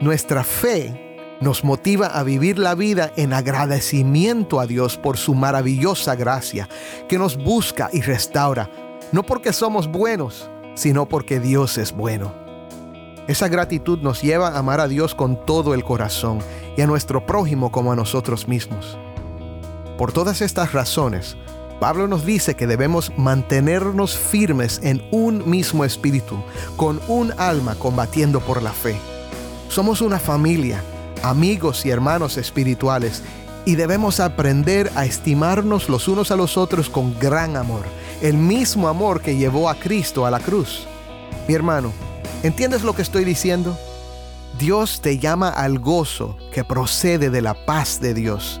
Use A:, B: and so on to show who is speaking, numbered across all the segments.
A: Nuestra fe nos motiva a vivir la vida en agradecimiento a Dios por su maravillosa gracia, que nos busca y restaura, no porque somos buenos, sino porque Dios es bueno. Esa gratitud nos lleva a amar a Dios con todo el corazón y a nuestro prójimo como a nosotros mismos. Por todas estas razones, Pablo nos dice que debemos mantenernos firmes en un mismo espíritu, con un alma combatiendo por la fe. Somos una familia, amigos y hermanos espirituales, y debemos aprender a estimarnos los unos a los otros con gran amor, el mismo amor que llevó a Cristo a la cruz. Mi hermano, ¿entiendes lo que estoy diciendo? Dios te llama al gozo que procede de la paz de Dios.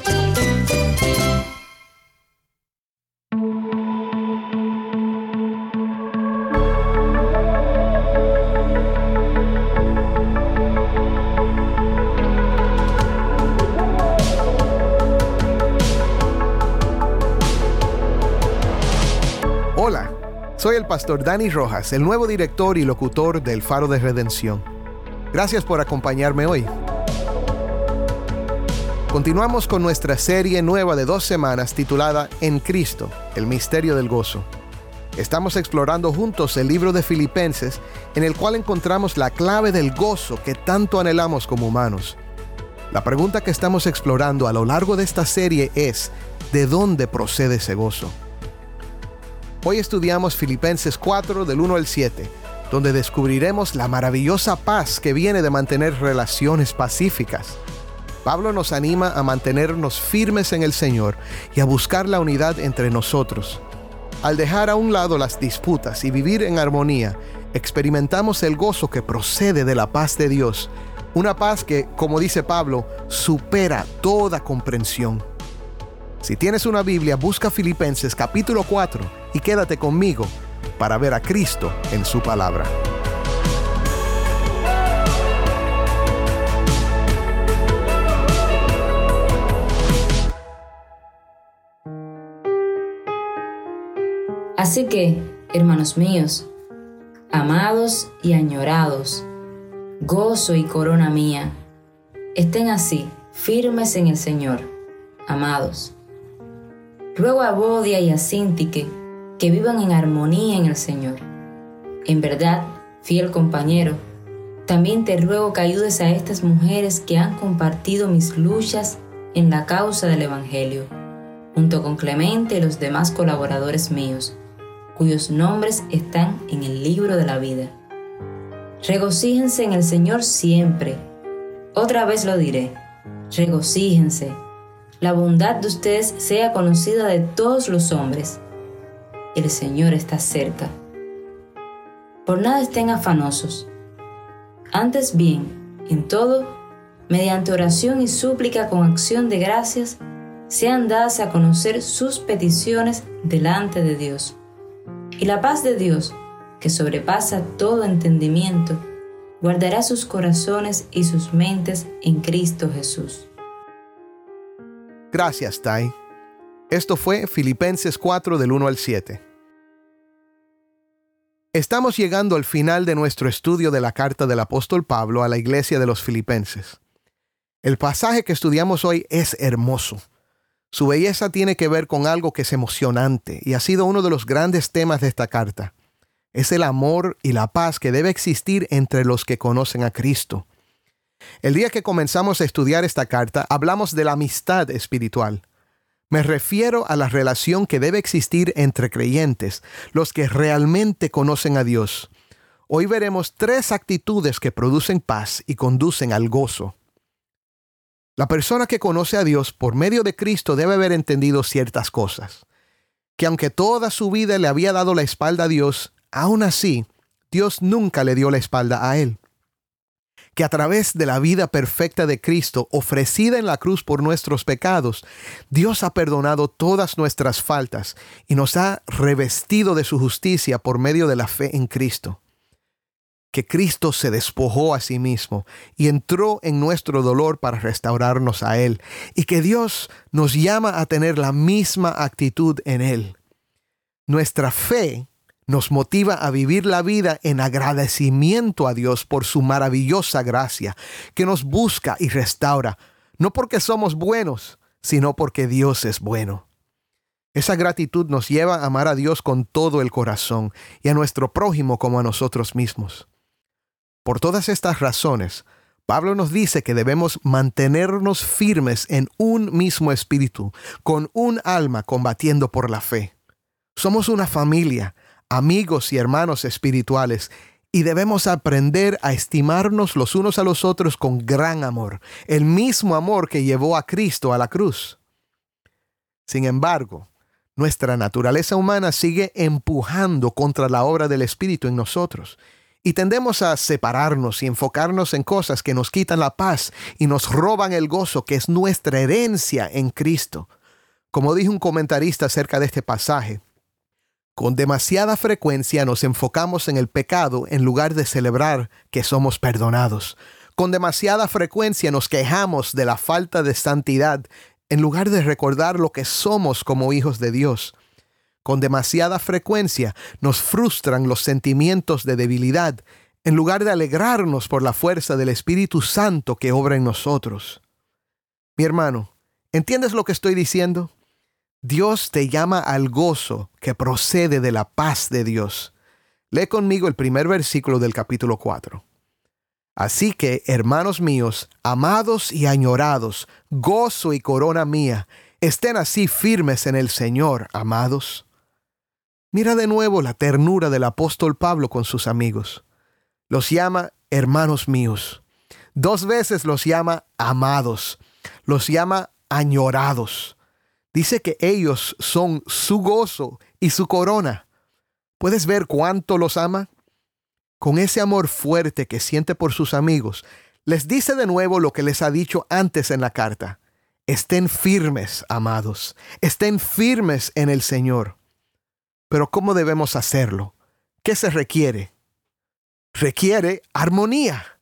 A: Soy el pastor Dani Rojas, el nuevo director y locutor del Faro de Redención. Gracias por acompañarme hoy. Continuamos con nuestra serie nueva de dos semanas titulada En Cristo, el misterio del gozo. Estamos explorando juntos el libro de Filipenses, en el cual encontramos la clave del gozo que tanto anhelamos como humanos. La pregunta que estamos explorando a lo largo de esta serie es, ¿de dónde procede ese gozo? Hoy estudiamos Filipenses 4 del 1 al 7, donde descubriremos la maravillosa paz que viene de mantener relaciones pacíficas. Pablo nos anima a mantenernos firmes en el Señor y a buscar la unidad entre nosotros. Al dejar a un lado las disputas y vivir en armonía, experimentamos el gozo que procede de la paz de Dios, una paz que, como dice Pablo, supera toda comprensión. Si tienes una Biblia, busca Filipenses capítulo 4 y quédate conmigo para ver a Cristo en su palabra.
B: Así que, hermanos míos, amados y añorados, gozo y corona mía, estén así, firmes en el Señor, amados. Ruego a Bodia y a Sintique que vivan en armonía en el Señor. En verdad, fiel compañero, también te ruego que ayudes a estas mujeres que han compartido mis luchas en la causa del Evangelio, junto con Clemente y los demás colaboradores míos, cuyos nombres están en el libro de la vida. Regocíjense en el Señor siempre. Otra vez lo diré, regocíjense la bondad de ustedes sea conocida de todos los hombres. El Señor está cerca. Por nada estén afanosos. Antes bien, en todo, mediante oración y súplica con acción de gracias, sean dadas a conocer sus peticiones delante de Dios. Y la paz de Dios, que sobrepasa todo entendimiento, guardará sus corazones y sus mentes en Cristo Jesús.
A: Gracias, Tai. Esto fue Filipenses 4 del 1 al 7. Estamos llegando al final de nuestro estudio de la carta del apóstol Pablo a la iglesia de los filipenses. El pasaje que estudiamos hoy es hermoso. Su belleza tiene que ver con algo que es emocionante y ha sido uno de los grandes temas de esta carta. Es el amor y la paz que debe existir entre los que conocen a Cristo. El día que comenzamos a estudiar esta carta, hablamos de la amistad espiritual. Me refiero a la relación que debe existir entre creyentes, los que realmente conocen a Dios. Hoy veremos tres actitudes que producen paz y conducen al gozo. La persona que conoce a Dios por medio de Cristo debe haber entendido ciertas cosas. Que aunque toda su vida le había dado la espalda a Dios, aún así, Dios nunca le dio la espalda a él. Que a través de la vida perfecta de Cristo, ofrecida en la cruz por nuestros pecados, Dios ha perdonado todas nuestras faltas y nos ha revestido de su justicia por medio de la fe en Cristo que Cristo se despojó a sí mismo y entró en nuestro dolor para restaurarnos a Él, y que Dios nos llama a tener la misma actitud en Él. Nuestra fe nos motiva a vivir la vida en agradecimiento a Dios por su maravillosa gracia, que nos busca y restaura, no porque somos buenos, sino porque Dios es bueno. Esa gratitud nos lleva a amar a Dios con todo el corazón y a nuestro prójimo como a nosotros mismos. Por todas estas razones, Pablo nos dice que debemos mantenernos firmes en un mismo espíritu, con un alma combatiendo por la fe. Somos una familia, amigos y hermanos espirituales, y debemos aprender a estimarnos los unos a los otros con gran amor, el mismo amor que llevó a Cristo a la cruz. Sin embargo, nuestra naturaleza humana sigue empujando contra la obra del Espíritu en nosotros y tendemos a separarnos y enfocarnos en cosas que nos quitan la paz y nos roban el gozo que es nuestra herencia en Cristo. Como dijo un comentarista acerca de este pasaje, con demasiada frecuencia nos enfocamos en el pecado en lugar de celebrar que somos perdonados. Con demasiada frecuencia nos quejamos de la falta de santidad en lugar de recordar lo que somos como hijos de Dios. Con demasiada frecuencia nos frustran los sentimientos de debilidad en lugar de alegrarnos por la fuerza del Espíritu Santo que obra en nosotros. Mi hermano, ¿entiendes lo que estoy diciendo? Dios te llama al gozo que procede de la paz de Dios. Lee conmigo el primer versículo del capítulo 4. Así que, hermanos míos, amados y añorados, gozo y corona mía, estén así firmes en el Señor, amados. Mira de nuevo la ternura del apóstol Pablo con sus amigos. Los llama hermanos míos. Dos veces los llama amados. Los llama añorados. Dice que ellos son su gozo y su corona. ¿Puedes ver cuánto los ama? Con ese amor fuerte que siente por sus amigos, les dice de nuevo lo que les ha dicho antes en la carta. Estén firmes, amados. Estén firmes en el Señor. Pero ¿cómo debemos hacerlo? ¿Qué se requiere? Requiere armonía.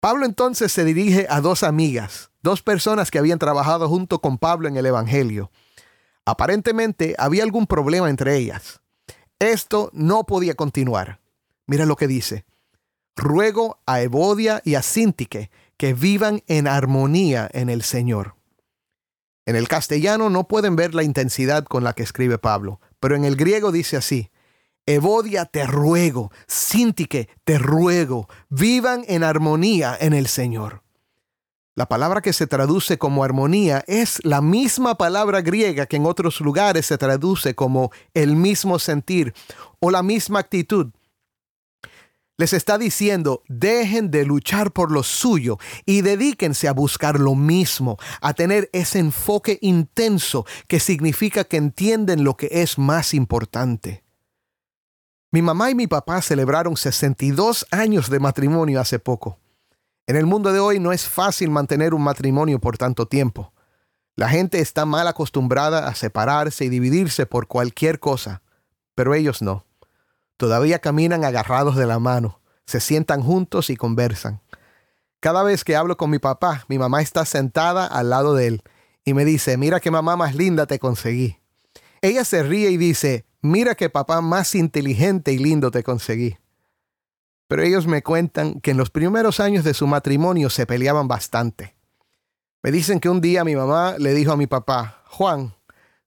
A: Pablo entonces se dirige a dos amigas, dos personas que habían trabajado junto con Pablo en el Evangelio. Aparentemente había algún problema entre ellas. Esto no podía continuar. Mira lo que dice. Ruego a Evodia y a Sintique que vivan en armonía en el Señor. En el castellano no pueden ver la intensidad con la que escribe Pablo, pero en el griego dice así, Evodia te ruego, Sintique te ruego, vivan en armonía en el Señor. La palabra que se traduce como armonía es la misma palabra griega que en otros lugares se traduce como el mismo sentir o la misma actitud les está diciendo, dejen de luchar por lo suyo y dedíquense a buscar lo mismo, a tener ese enfoque intenso que significa que entienden lo que es más importante. Mi mamá y mi papá celebraron 62 años de matrimonio hace poco. En el mundo de hoy no es fácil mantener un matrimonio por tanto tiempo. La gente está mal acostumbrada a separarse y dividirse por cualquier cosa, pero ellos no. Todavía caminan agarrados de la mano, se sientan juntos y conversan. Cada vez que hablo con mi papá, mi mamá está sentada al lado de él y me dice, mira qué mamá más linda te conseguí. Ella se ríe y dice, mira qué papá más inteligente y lindo te conseguí. Pero ellos me cuentan que en los primeros años de su matrimonio se peleaban bastante. Me dicen que un día mi mamá le dijo a mi papá, Juan,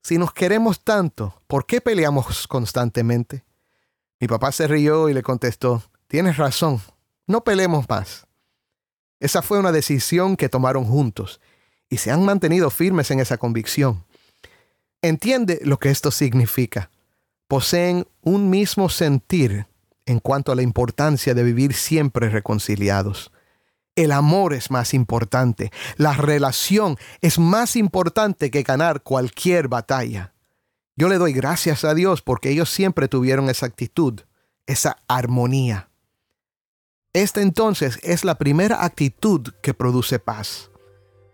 A: si nos queremos tanto, ¿por qué peleamos constantemente? Mi papá se rió y le contestó, tienes razón, no pelemos más. Esa fue una decisión que tomaron juntos y se han mantenido firmes en esa convicción. Entiende lo que esto significa. Poseen un mismo sentir en cuanto a la importancia de vivir siempre reconciliados. El amor es más importante, la relación es más importante que ganar cualquier batalla. Yo le doy gracias a Dios porque ellos siempre tuvieron esa actitud, esa armonía. Esta entonces es la primera actitud que produce paz.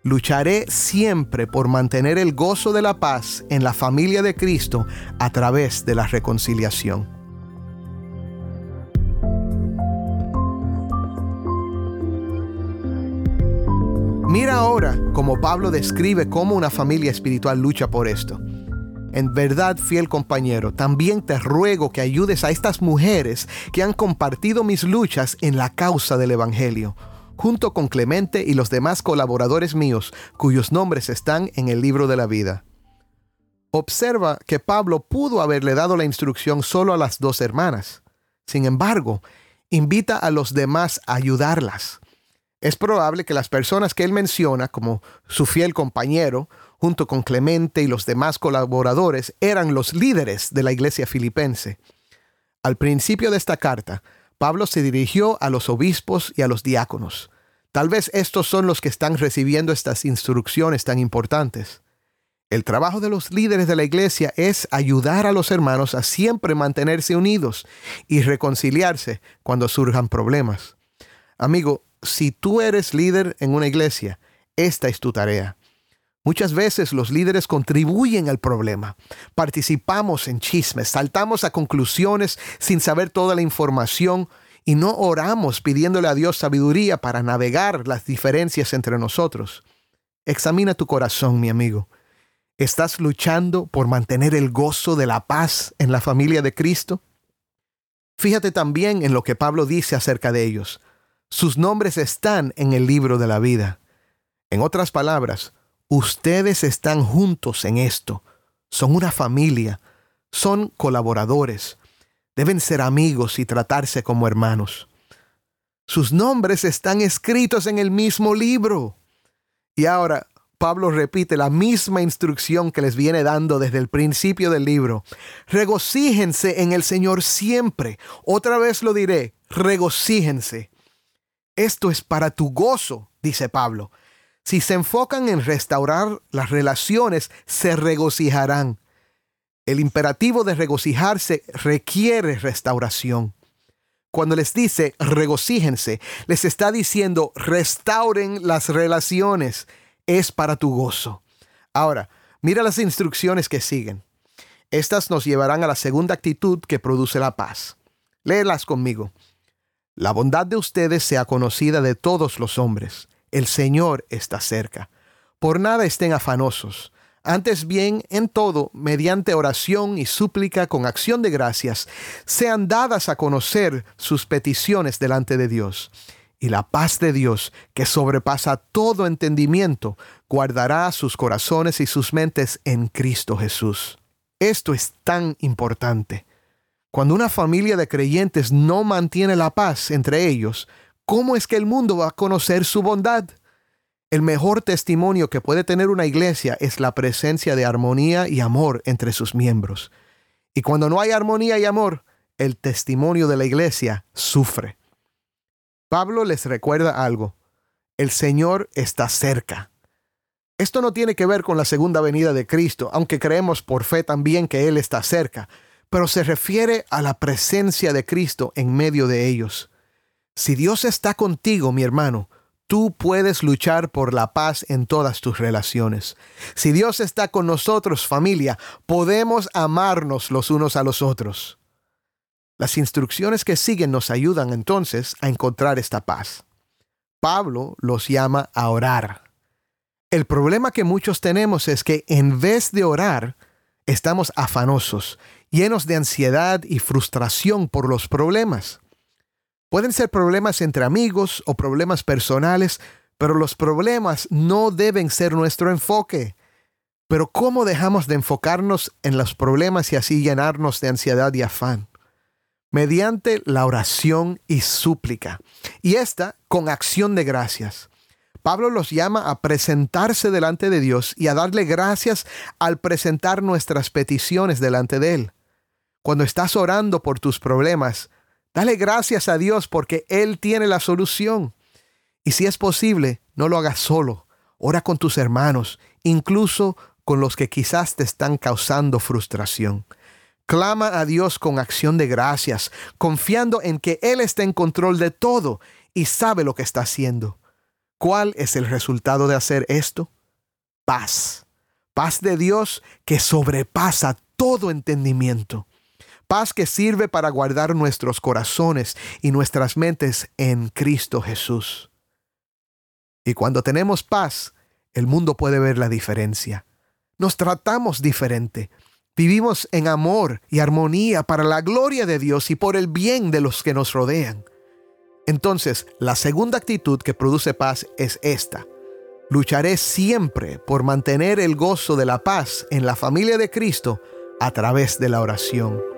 A: Lucharé siempre por mantener el gozo de la paz en la familia de Cristo a través de la reconciliación. Mira ahora cómo Pablo describe cómo una familia espiritual lucha por esto. En verdad, fiel compañero, también te ruego que ayudes a estas mujeres que han compartido mis luchas en la causa del Evangelio junto con Clemente y los demás colaboradores míos, cuyos nombres están en el libro de la vida. Observa que Pablo pudo haberle dado la instrucción solo a las dos hermanas. Sin embargo, invita a los demás a ayudarlas. Es probable que las personas que él menciona como su fiel compañero, junto con Clemente y los demás colaboradores, eran los líderes de la iglesia filipense. Al principio de esta carta, Pablo se dirigió a los obispos y a los diáconos. Tal vez estos son los que están recibiendo estas instrucciones tan importantes. El trabajo de los líderes de la iglesia es ayudar a los hermanos a siempre mantenerse unidos y reconciliarse cuando surjan problemas. Amigo, si tú eres líder en una iglesia, esta es tu tarea. Muchas veces los líderes contribuyen al problema. Participamos en chismes, saltamos a conclusiones sin saber toda la información y no oramos pidiéndole a Dios sabiduría para navegar las diferencias entre nosotros. Examina tu corazón, mi amigo. ¿Estás luchando por mantener el gozo de la paz en la familia de Cristo? Fíjate también en lo que Pablo dice acerca de ellos. Sus nombres están en el libro de la vida. En otras palabras, Ustedes están juntos en esto. Son una familia. Son colaboradores. Deben ser amigos y tratarse como hermanos. Sus nombres están escritos en el mismo libro. Y ahora Pablo repite la misma instrucción que les viene dando desde el principio del libro. Regocíjense en el Señor siempre. Otra vez lo diré, regocíjense. Esto es para tu gozo, dice Pablo. Si se enfocan en restaurar las relaciones, se regocijarán. El imperativo de regocijarse requiere restauración. Cuando les dice regocíjense, les está diciendo restauren las relaciones. Es para tu gozo. Ahora, mira las instrucciones que siguen. Estas nos llevarán a la segunda actitud que produce la paz. Léelas conmigo. La bondad de ustedes sea conocida de todos los hombres el Señor está cerca. Por nada estén afanosos. Antes bien, en todo, mediante oración y súplica con acción de gracias, sean dadas a conocer sus peticiones delante de Dios. Y la paz de Dios, que sobrepasa todo entendimiento, guardará sus corazones y sus mentes en Cristo Jesús. Esto es tan importante. Cuando una familia de creyentes no mantiene la paz entre ellos, ¿cómo es que el mundo va a conocer su bondad? El mejor testimonio que puede tener una iglesia es la presencia de armonía y amor entre sus miembros. Y cuando no hay armonía y amor, el testimonio de la iglesia sufre. Pablo les recuerda algo. El Señor está cerca. Esto no tiene que ver con la segunda venida de Cristo, aunque creemos por fe también que Él está cerca, pero se refiere a la presencia de Cristo en medio de ellos. Si Dios está contigo, mi hermano, tú puedes luchar por la paz en todas tus relaciones. Si Dios está con nosotros, familia, podemos amarnos los unos a los otros. Las instrucciones que siguen nos ayudan entonces a encontrar esta paz. Pablo los llama a orar. El problema que muchos tenemos es que en vez de orar, estamos afanosos, llenos de ansiedad y frustración por los problemas. Pueden ser problemas entre amigos o problemas personales, pero los problemas no deben ser nuestro enfoque. Pero ¿cómo dejamos de enfocarnos en los problemas y así llenarnos de ansiedad y afán? Mediante la oración y súplica. Y esta con acción de gracias. Pablo los llama a presentarse delante de Dios y a darle gracias al presentar nuestras peticiones delante de Él. Cuando estás orando por tus problemas, Dale gracias a Dios porque Él tiene la solución. Y si es posible, no lo hagas solo. Ora con tus hermanos, incluso con los que quizás te están causando frustración. Clama a Dios con acción de gracias, confiando en que Él está en control de todo y sabe lo que está haciendo. ¿Cuál es el resultado de hacer esto? Paz. Paz de Dios que sobrepasa todo entendimiento. Paz que sirve para guardar nuestros corazones y nuestras mentes en Cristo Jesús. Y cuando tenemos paz, el mundo puede ver la diferencia. Nos tratamos diferente. Vivimos en amor y armonía para la gloria de Dios y por el bien de los que nos rodean. Entonces, la segunda actitud que produce paz es esta. Lucharé siempre por mantener el gozo de la paz en la familia de Cristo a través de la oración.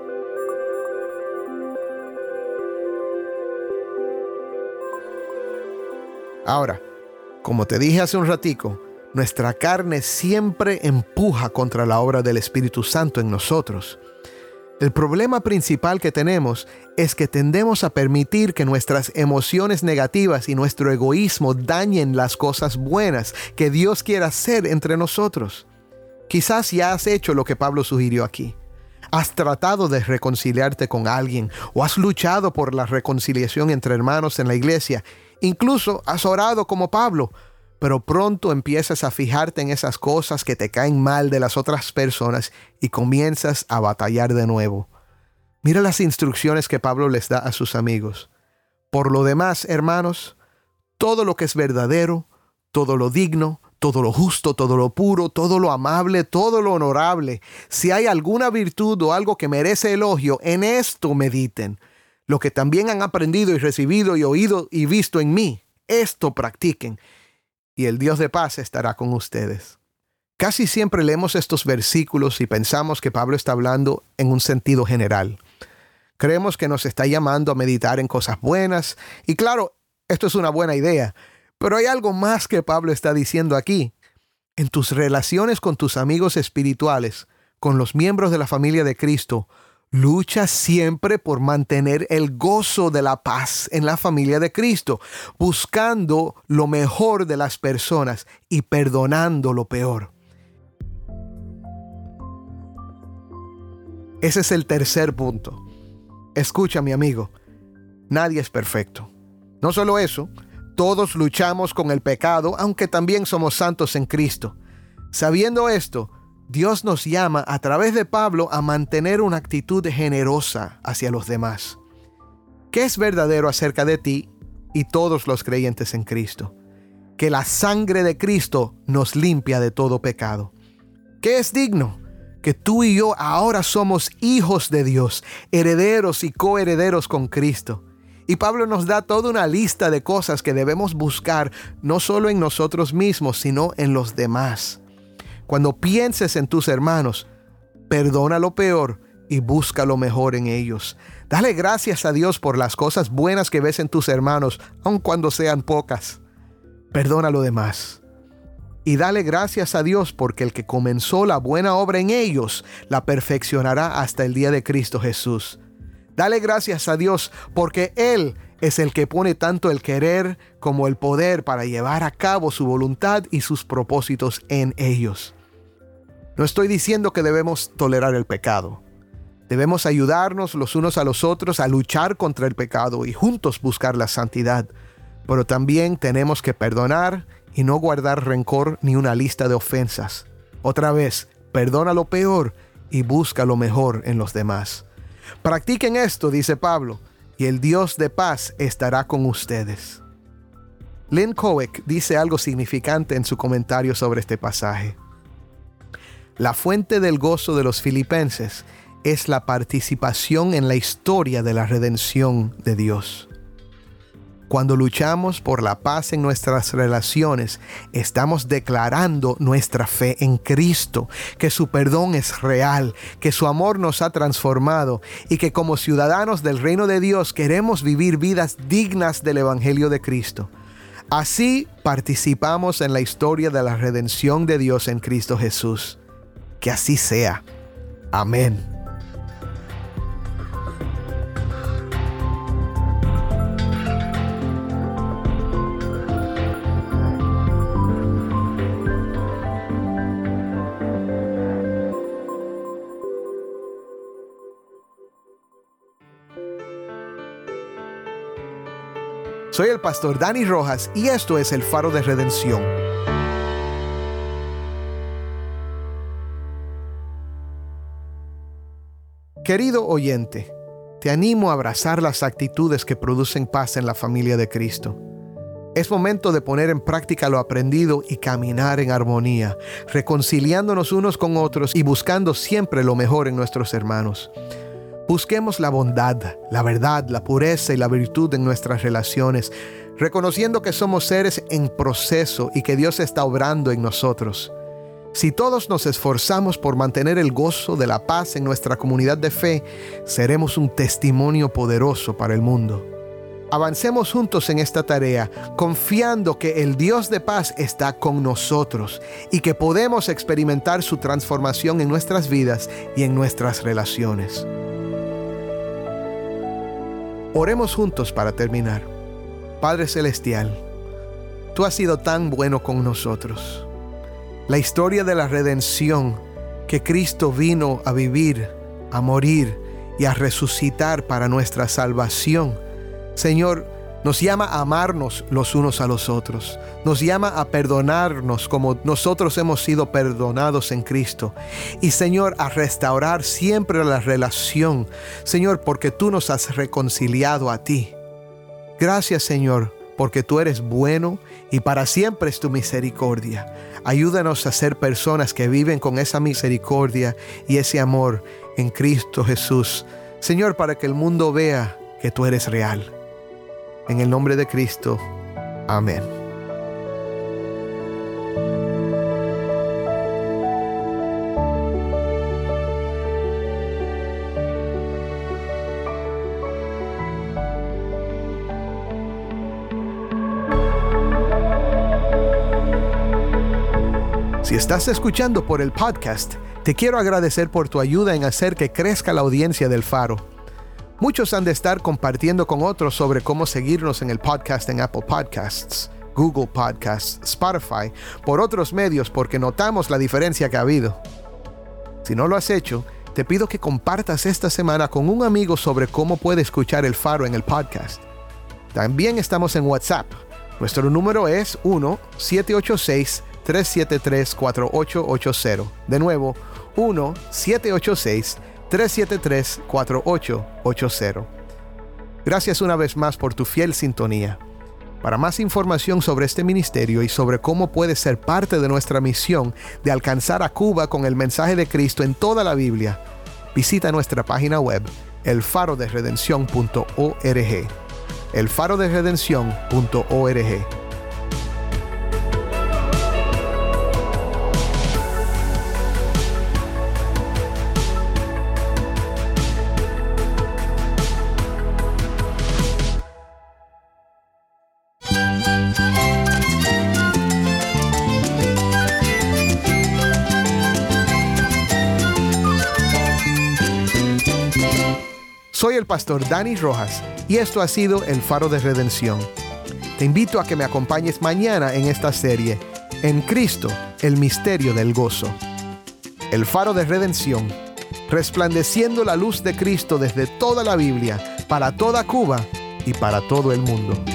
A: Ahora, como te dije hace un ratico, nuestra carne siempre empuja contra la obra del Espíritu Santo en nosotros. El problema principal que tenemos es que tendemos a permitir que nuestras emociones negativas y nuestro egoísmo dañen las cosas buenas que Dios quiere hacer entre nosotros. Quizás ya has hecho lo que Pablo sugirió aquí. Has tratado de reconciliarte con alguien o has luchado por la reconciliación entre hermanos en la iglesia. Incluso has orado como Pablo, pero pronto empiezas a fijarte en esas cosas que te caen mal de las otras personas y comienzas a batallar de nuevo. Mira las instrucciones que Pablo les da a sus amigos. Por lo demás, hermanos, todo lo que es verdadero, todo lo digno, todo lo justo, todo lo puro, todo lo amable, todo lo honorable, si hay alguna virtud o algo que merece elogio, en esto mediten. Lo que también han aprendido y recibido y oído y visto en mí, esto practiquen y el Dios de paz estará con ustedes. Casi siempre leemos estos versículos y pensamos que Pablo está hablando en un sentido general. Creemos que nos está llamando a meditar en cosas buenas y claro, esto es una buena idea, pero hay algo más que Pablo está diciendo aquí. En tus relaciones con tus amigos espirituales, con los miembros de la familia de Cristo, Lucha siempre por mantener el gozo de la paz en la familia de Cristo, buscando lo mejor de las personas y perdonando lo peor. Ese es el tercer punto. Escucha, mi amigo, nadie es perfecto. No solo eso, todos luchamos con el pecado, aunque también somos santos en Cristo. Sabiendo esto, Dios nos llama a través de Pablo a mantener una actitud generosa hacia los demás. ¿Qué es verdadero acerca de ti y todos los creyentes en Cristo? Que la sangre de Cristo nos limpia de todo pecado. ¿Qué es digno? Que tú y yo ahora somos hijos de Dios, herederos y coherederos con Cristo. Y Pablo nos da toda una lista de cosas que debemos buscar no solo en nosotros mismos, sino en los demás. Cuando pienses en tus hermanos, perdona lo peor y busca lo mejor en ellos. Dale gracias a Dios por las cosas buenas que ves en tus hermanos, aun cuando sean pocas. Perdona lo demás. Y dale gracias a Dios porque el que comenzó la buena obra en ellos la perfeccionará hasta el día de Cristo Jesús. Dale gracias a Dios porque Él es el que pone tanto el querer como el poder para llevar a cabo su voluntad y sus propósitos en ellos. No estoy diciendo que debemos tolerar el pecado. Debemos ayudarnos los unos a los otros a luchar contra el pecado y juntos buscar la santidad. Pero también tenemos que perdonar y no guardar rencor ni una lista de ofensas. Otra vez, perdona lo peor y busca lo mejor en los demás. Practiquen esto, dice Pablo, y el Dios de paz estará con ustedes. Lynn Coeck dice algo significante en su comentario sobre este pasaje. La fuente del gozo de los filipenses es la participación en la historia de la redención de Dios. Cuando luchamos por la paz en nuestras relaciones, estamos declarando nuestra fe en Cristo, que su perdón es real, que su amor nos ha transformado y que como ciudadanos del reino de Dios queremos vivir vidas dignas del Evangelio de Cristo. Así participamos en la historia de la redención de Dios en Cristo Jesús. Que así sea. Amén. Soy el pastor Dani Rojas y esto es el faro de redención. Querido oyente, te animo a abrazar las actitudes que producen paz en la familia de Cristo. Es momento de poner en práctica lo aprendido y caminar en armonía, reconciliándonos unos con otros y buscando siempre lo mejor en nuestros hermanos. Busquemos la bondad, la verdad, la pureza y la virtud en nuestras relaciones, reconociendo que somos seres en proceso y que Dios está obrando en nosotros. Si todos nos esforzamos por mantener el gozo de la paz en nuestra comunidad de fe, seremos un testimonio poderoso para el mundo. Avancemos juntos en esta tarea, confiando que el Dios de paz está con nosotros y que podemos experimentar su transformación en nuestras vidas y en nuestras relaciones. Oremos juntos para terminar. Padre Celestial, tú has sido tan bueno con nosotros. La historia de la redención que Cristo vino a vivir, a morir y a resucitar para nuestra salvación. Señor, nos llama a amarnos los unos a los otros. Nos llama a perdonarnos como nosotros hemos sido perdonados en Cristo. Y Señor, a restaurar siempre la relación. Señor, porque tú nos has reconciliado a ti. Gracias Señor, porque tú eres bueno y para siempre es tu misericordia. Ayúdanos a ser personas que viven con esa misericordia y ese amor en Cristo Jesús. Señor, para que el mundo vea que tú eres real. En el nombre de Cristo. Amén. Si estás escuchando por el podcast, te quiero agradecer por tu ayuda en hacer que crezca la audiencia del faro. Muchos han de estar compartiendo con otros sobre cómo seguirnos en el podcast en Apple Podcasts, Google Podcasts, Spotify, por otros medios porque notamos la diferencia que ha habido. Si no lo has hecho, te pido que compartas esta semana con un amigo sobre cómo puede escuchar el faro en el podcast. También estamos en WhatsApp. Nuestro número es 1-786-373-4880. De nuevo, 1-786-373-4880. 373-4880. Gracias una vez más por tu fiel sintonía. Para más información sobre este ministerio y sobre cómo puedes ser parte de nuestra misión de alcanzar a Cuba con el mensaje de Cristo en toda la Biblia, visita nuestra página web elfaroderedención.org. elfaroderedención.org. el pastor Dani Rojas y esto ha sido el faro de redención. Te invito a que me acompañes mañana en esta serie, En Cristo, el misterio del gozo. El faro de redención, resplandeciendo la luz de Cristo desde toda la Biblia, para toda Cuba y para todo el mundo.